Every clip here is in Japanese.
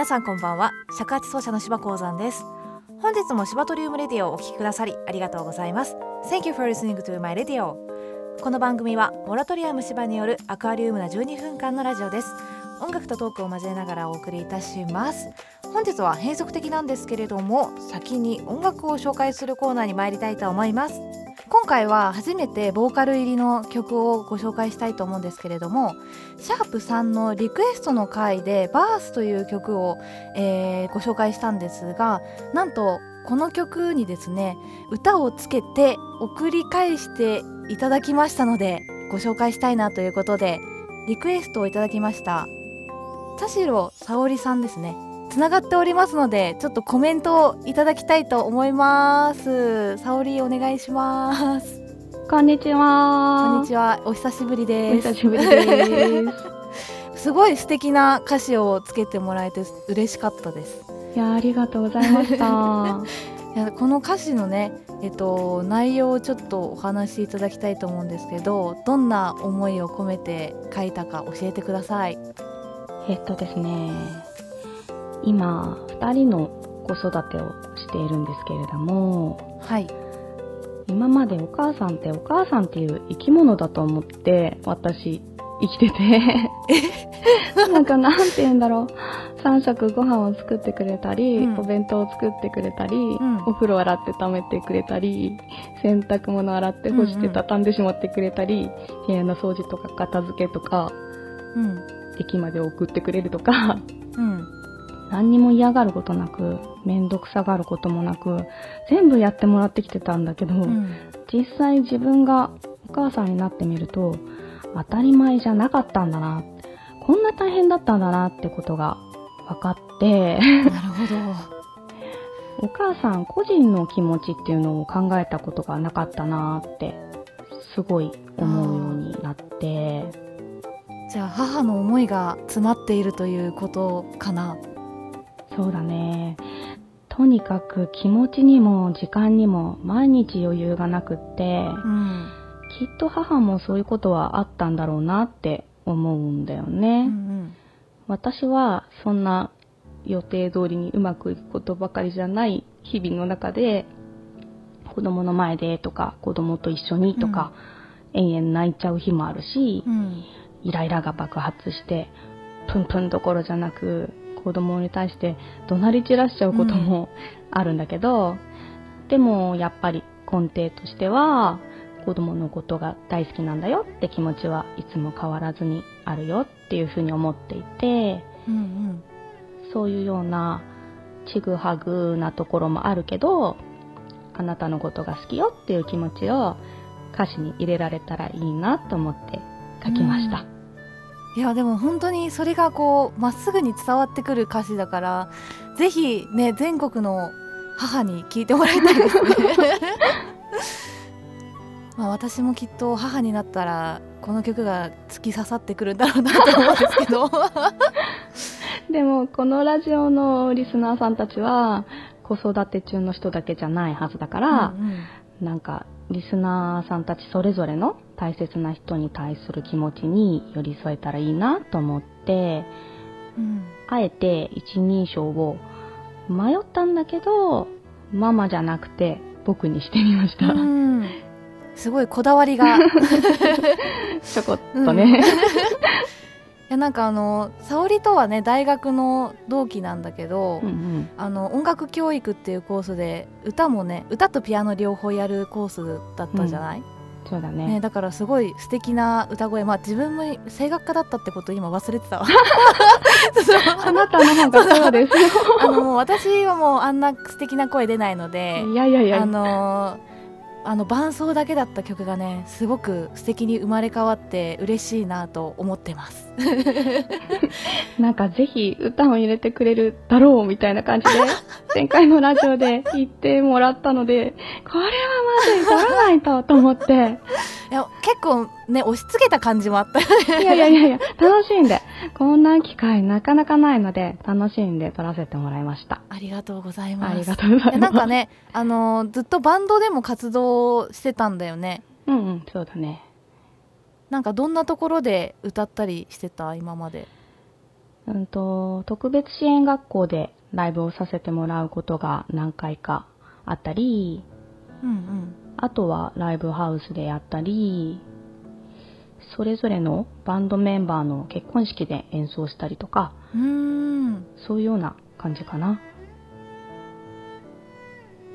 皆さんこんばんは。尺八奏者の柴鉱山です。本日も柴トリウムレディオをお聞きくださりありがとうございます。Thank you for listening to my radio. この番組はモラトリアム芝によるアクアリウムな12分間のラジオです。音楽とトークを交えながらお送りいたします。本日は変則的なんですけれども先に音楽を紹介するコーナーに参りたいと思います。回は初めてボーカル入りの曲をご紹介したいと思うんですけれどもシャープ3のリクエストの回で「バースという曲を、えー、ご紹介したんですがなんとこの曲にですね歌をつけて送り返していただきましたのでご紹介したいなということでリクエストをいただきました。田代沙織さんですね。つながっておりますのでちょっとコメントをいただきたいと思います。沙織お願いします。こんにちは。こんにちは。お久しぶりです。お久しぶりです。すごい素敵な歌詞をつけてもらえて嬉しかったです。いやありがとうございました。いやこの歌詞のねえっと内容をちょっとお話しいただきたいと思うんですけどどんな思いを込めて書いたか教えてください。えっとですね今2人の子育てをしているんですけれどもはい。今までお母さんってお母さんっていう生き物だと思って私生きてて。なんかなんて言うんだろう。3食ご飯を作ってくれたり、うん。お弁当を作ってくれたり、ん。お風呂洗って溜めてくれたり洗濯物洗って干してうんうん。畳んでしまってくれたり、部屋の掃除とか片付けとかうん。駅まで送ってくれるとか。うん何にも嫌がることなく面倒くさがることもなく全部やってもらってきてたんだけど、うん。実際自分がお母さんになってみると当たり前じゃなかったんだなこんな大変だったんだなってことが分かってなるほ お母さん個人の気持ちっていうのを考えたことがなかったなってすごい思うようになって。どじゃあ母の思いが詰まっているということかなそうだね。とにかく気持ちにも時間にも毎日余裕がなくってうん。きっと母もそういうことはあったんだろうなって思うんだようね。ん。私はそんな予定通りにうまくいくことばかりじゃない日々の中で子供の前でとか子供と一緒にとか、延々泣いちゃう日もあるしう、ん。イライラが爆発してプンプンどころじゃなく子供に対して怒鳴り散らしちゃうこともあるんだけど、でもやっぱり根底としては子供のことが大好きなんだよって気持ちはいつも変わらずにあるよっていうふうに思っていてうんそういうようなちぐはぐなところもあるけどあなたのことが好きよっていう気持ちを歌詞に入れられたらいいなと思って書きました。いやでも本当にそれがこうまっすぐに伝わってくる歌詞だからぜひね全国の母に聞いてもらいたいですね。まあ私もきっと母になったらこの曲が突き刺さってくるんだろうなと思うんですけど。でもこのラジオのリスナーさんたちは子育て中の人だけじゃないはずだから、なんかリスナーさんたちそれぞれの大切な人に対する気持ちに寄り添えたらいいなと思ってうん。うんあえて一人称を迷ったんだけどママじゃなくて僕にしてみました、うん。すごいこだわりが。ちょこっとね、いやなんかあの沙織とはね大学の同期なんだけど、うんうん。あの音楽教育っていうコースで歌もね歌とピアノ両方やるコースだったじゃない、そうだね。ね、だからすごい素敵な歌声。まあ自分も声楽家だったってこと今忘れてたわ。あなたの方がそうですよ。あの私はもうあんな素敵な声出ないのでいやいやいや。あのーあの伴奏だけだった曲がねすごく素敵に生まれ変わって嬉しいなと思ってます。なんかぜひ歌を入れてくれるだろうみたいな感じで 前回のラジオで言ってもらったのでこれはまずい取らないとと思っていや結構ね押し付けた感じもあったよね。いやいやいやいや楽しんで。こんな機会なかなかないので楽しんで撮らせてもらいました。ありがとうございます。ありがとうございます。やなんかねあのーずっとバンドでも活動してたんだよね。うんうんそうだね。なんかどんなところで歌ったりしてた？今まで。ううんと、特別支援学校でライブをさせてもらうことが何回かあったり、うんうんあとはライブハウスでやったり、それぞれのバンドメンバーの結婚式で演奏したりとか、うーんそういうような感じかな。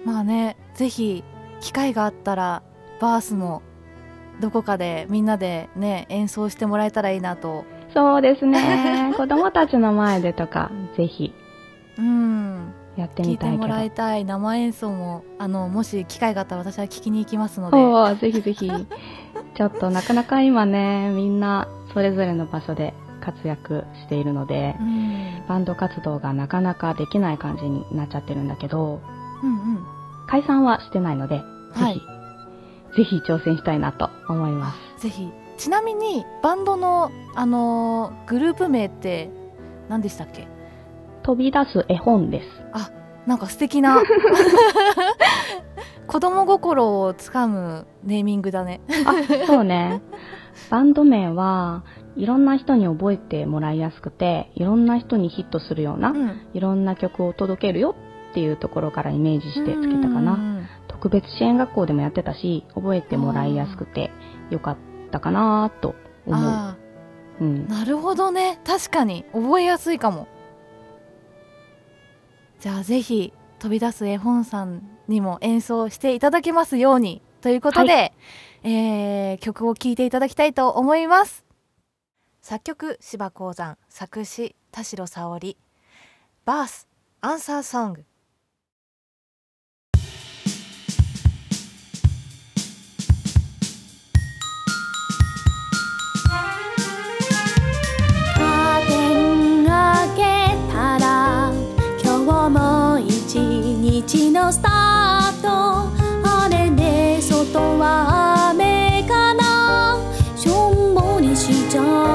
まあねぜひ機会があったらバースのどこかでみんなでね演奏してもらえたらいいなとそうですね。子供たちの前でとか、ぜひうんやって聞いみたいけど。てもらいたい生演奏もあのもし機会があったら私は聞きに行きますので。そう、ぜひぜひ。ちょっとなかなか今ね、みんなそれぞれの場所で活躍しているのでう、ん。バンド活動がなかなかできない感じになっちゃってるんだけど、うんうん。解散はしてないので、はい。ぜひ、ぜひ挑戦したいなと思います。ぜひ。ちなみにバンドのあのーグループ名って何でしたっけ？飛び出す絵本です。なんか素敵な 子供心をつかむネーミングだねあ、そうね。バンド名はいろんな人に覚えてもらいやすくて、いろんな人にヒットするような、うんいろんな曲を届けるよっていうところからイメージしてつけたかな。うん特別支援学校でもやってたし、覚えてもらいやすくてよかったかなと思う。あうんあ。なるほどね確かに覚えやすいかもじゃあぜひ飛び出す絵本さんにも演奏していただけますようにということで、えー曲を聴いていただきたいと思います。作曲芝鉱山作詞田代沙織。バースアンサーソングぼり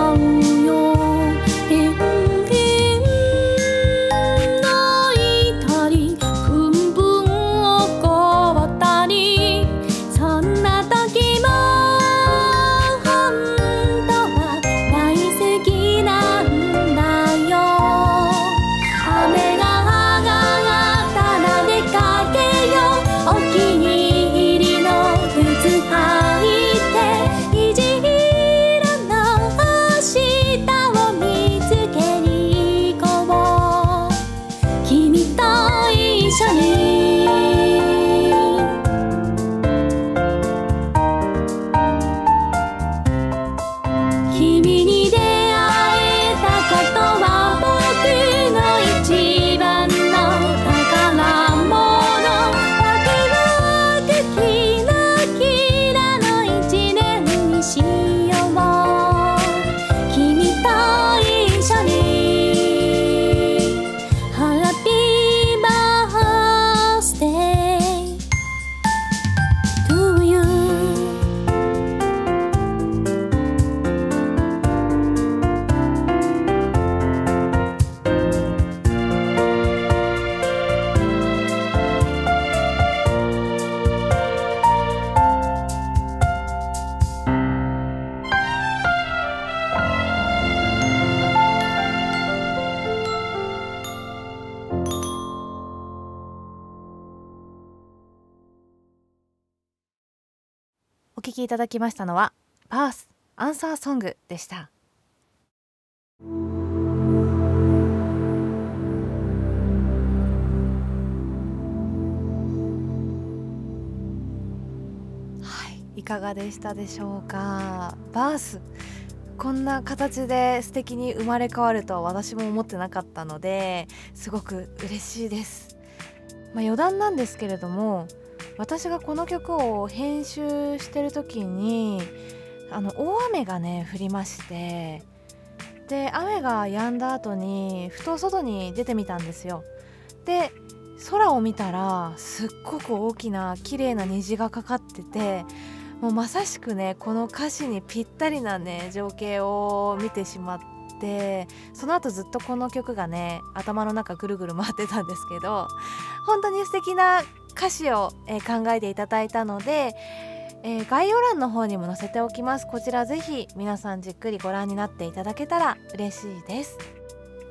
きいただきましたのはバースアンサーソングでした。はいいかがでしたでしょうか？バースこんな形で素敵に生まれ変わるとは私も思ってなかったのですごく嬉しいです、まあ、余談なんですけれども私がこの曲を編集してる時にあの大雨がね降りましてで雨が止んだ後にふと外に出てみたんですよ。で空を見たらすっごく大きな綺麗な虹がかかっててもうまさしくねこの歌詞にぴったりなね情景を見てしまってその後ずっとこの曲がね頭の中ぐるぐる回ってたんですけど本当に素敵な歌詞を、えー考えていただいたので、えー概要欄の方にも載せておきます。こちらぜひ皆さんじっくりご覧になっていただけたら嬉しいです。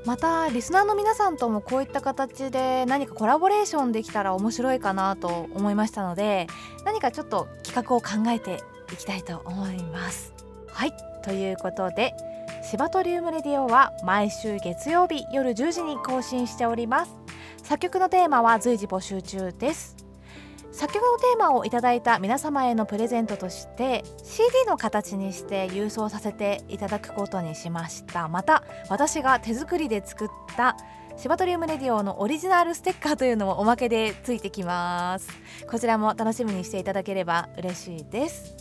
またリスナーの皆さんともこういった形で何かコラボレーションできたら面白いかなと思いましたので何かちょっと企画を考えていきたいと思います。はい。ということでシバトリウムレディオは毎週月曜日夜10時に更新しております。作曲のテーマは随時募集中です。作曲のテーマをいただいた皆様へのプレゼントとして CD の形にして郵送させていただくことにしました。また私が手作りで作ったシバトリウムレディオのオリジナルステッカーというのもおまけでついてきます。こちらも楽しみにしていただければ嬉しいです。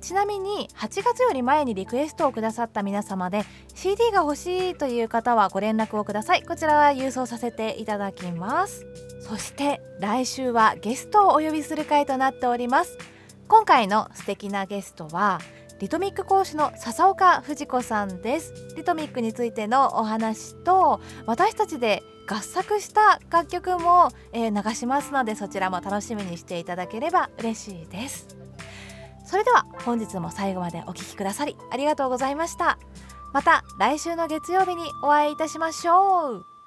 ちなみに8月より前にリクエストをくださった皆様で CD が欲しいという方はご連絡をください。こちらは郵送させていただきます。そして来週はゲストをお呼びする回となっております。今回の素敵なゲストはリトミック講師の笹岡藤子さんです。リトミックについてのお話と私たちで合作した楽曲も、えー流しますのでそちらも楽しみにしていただければ嬉しいです。それでは本日も最後までお聴きくださりありがとうございました。また来週の月曜日にお会いいたしましょう。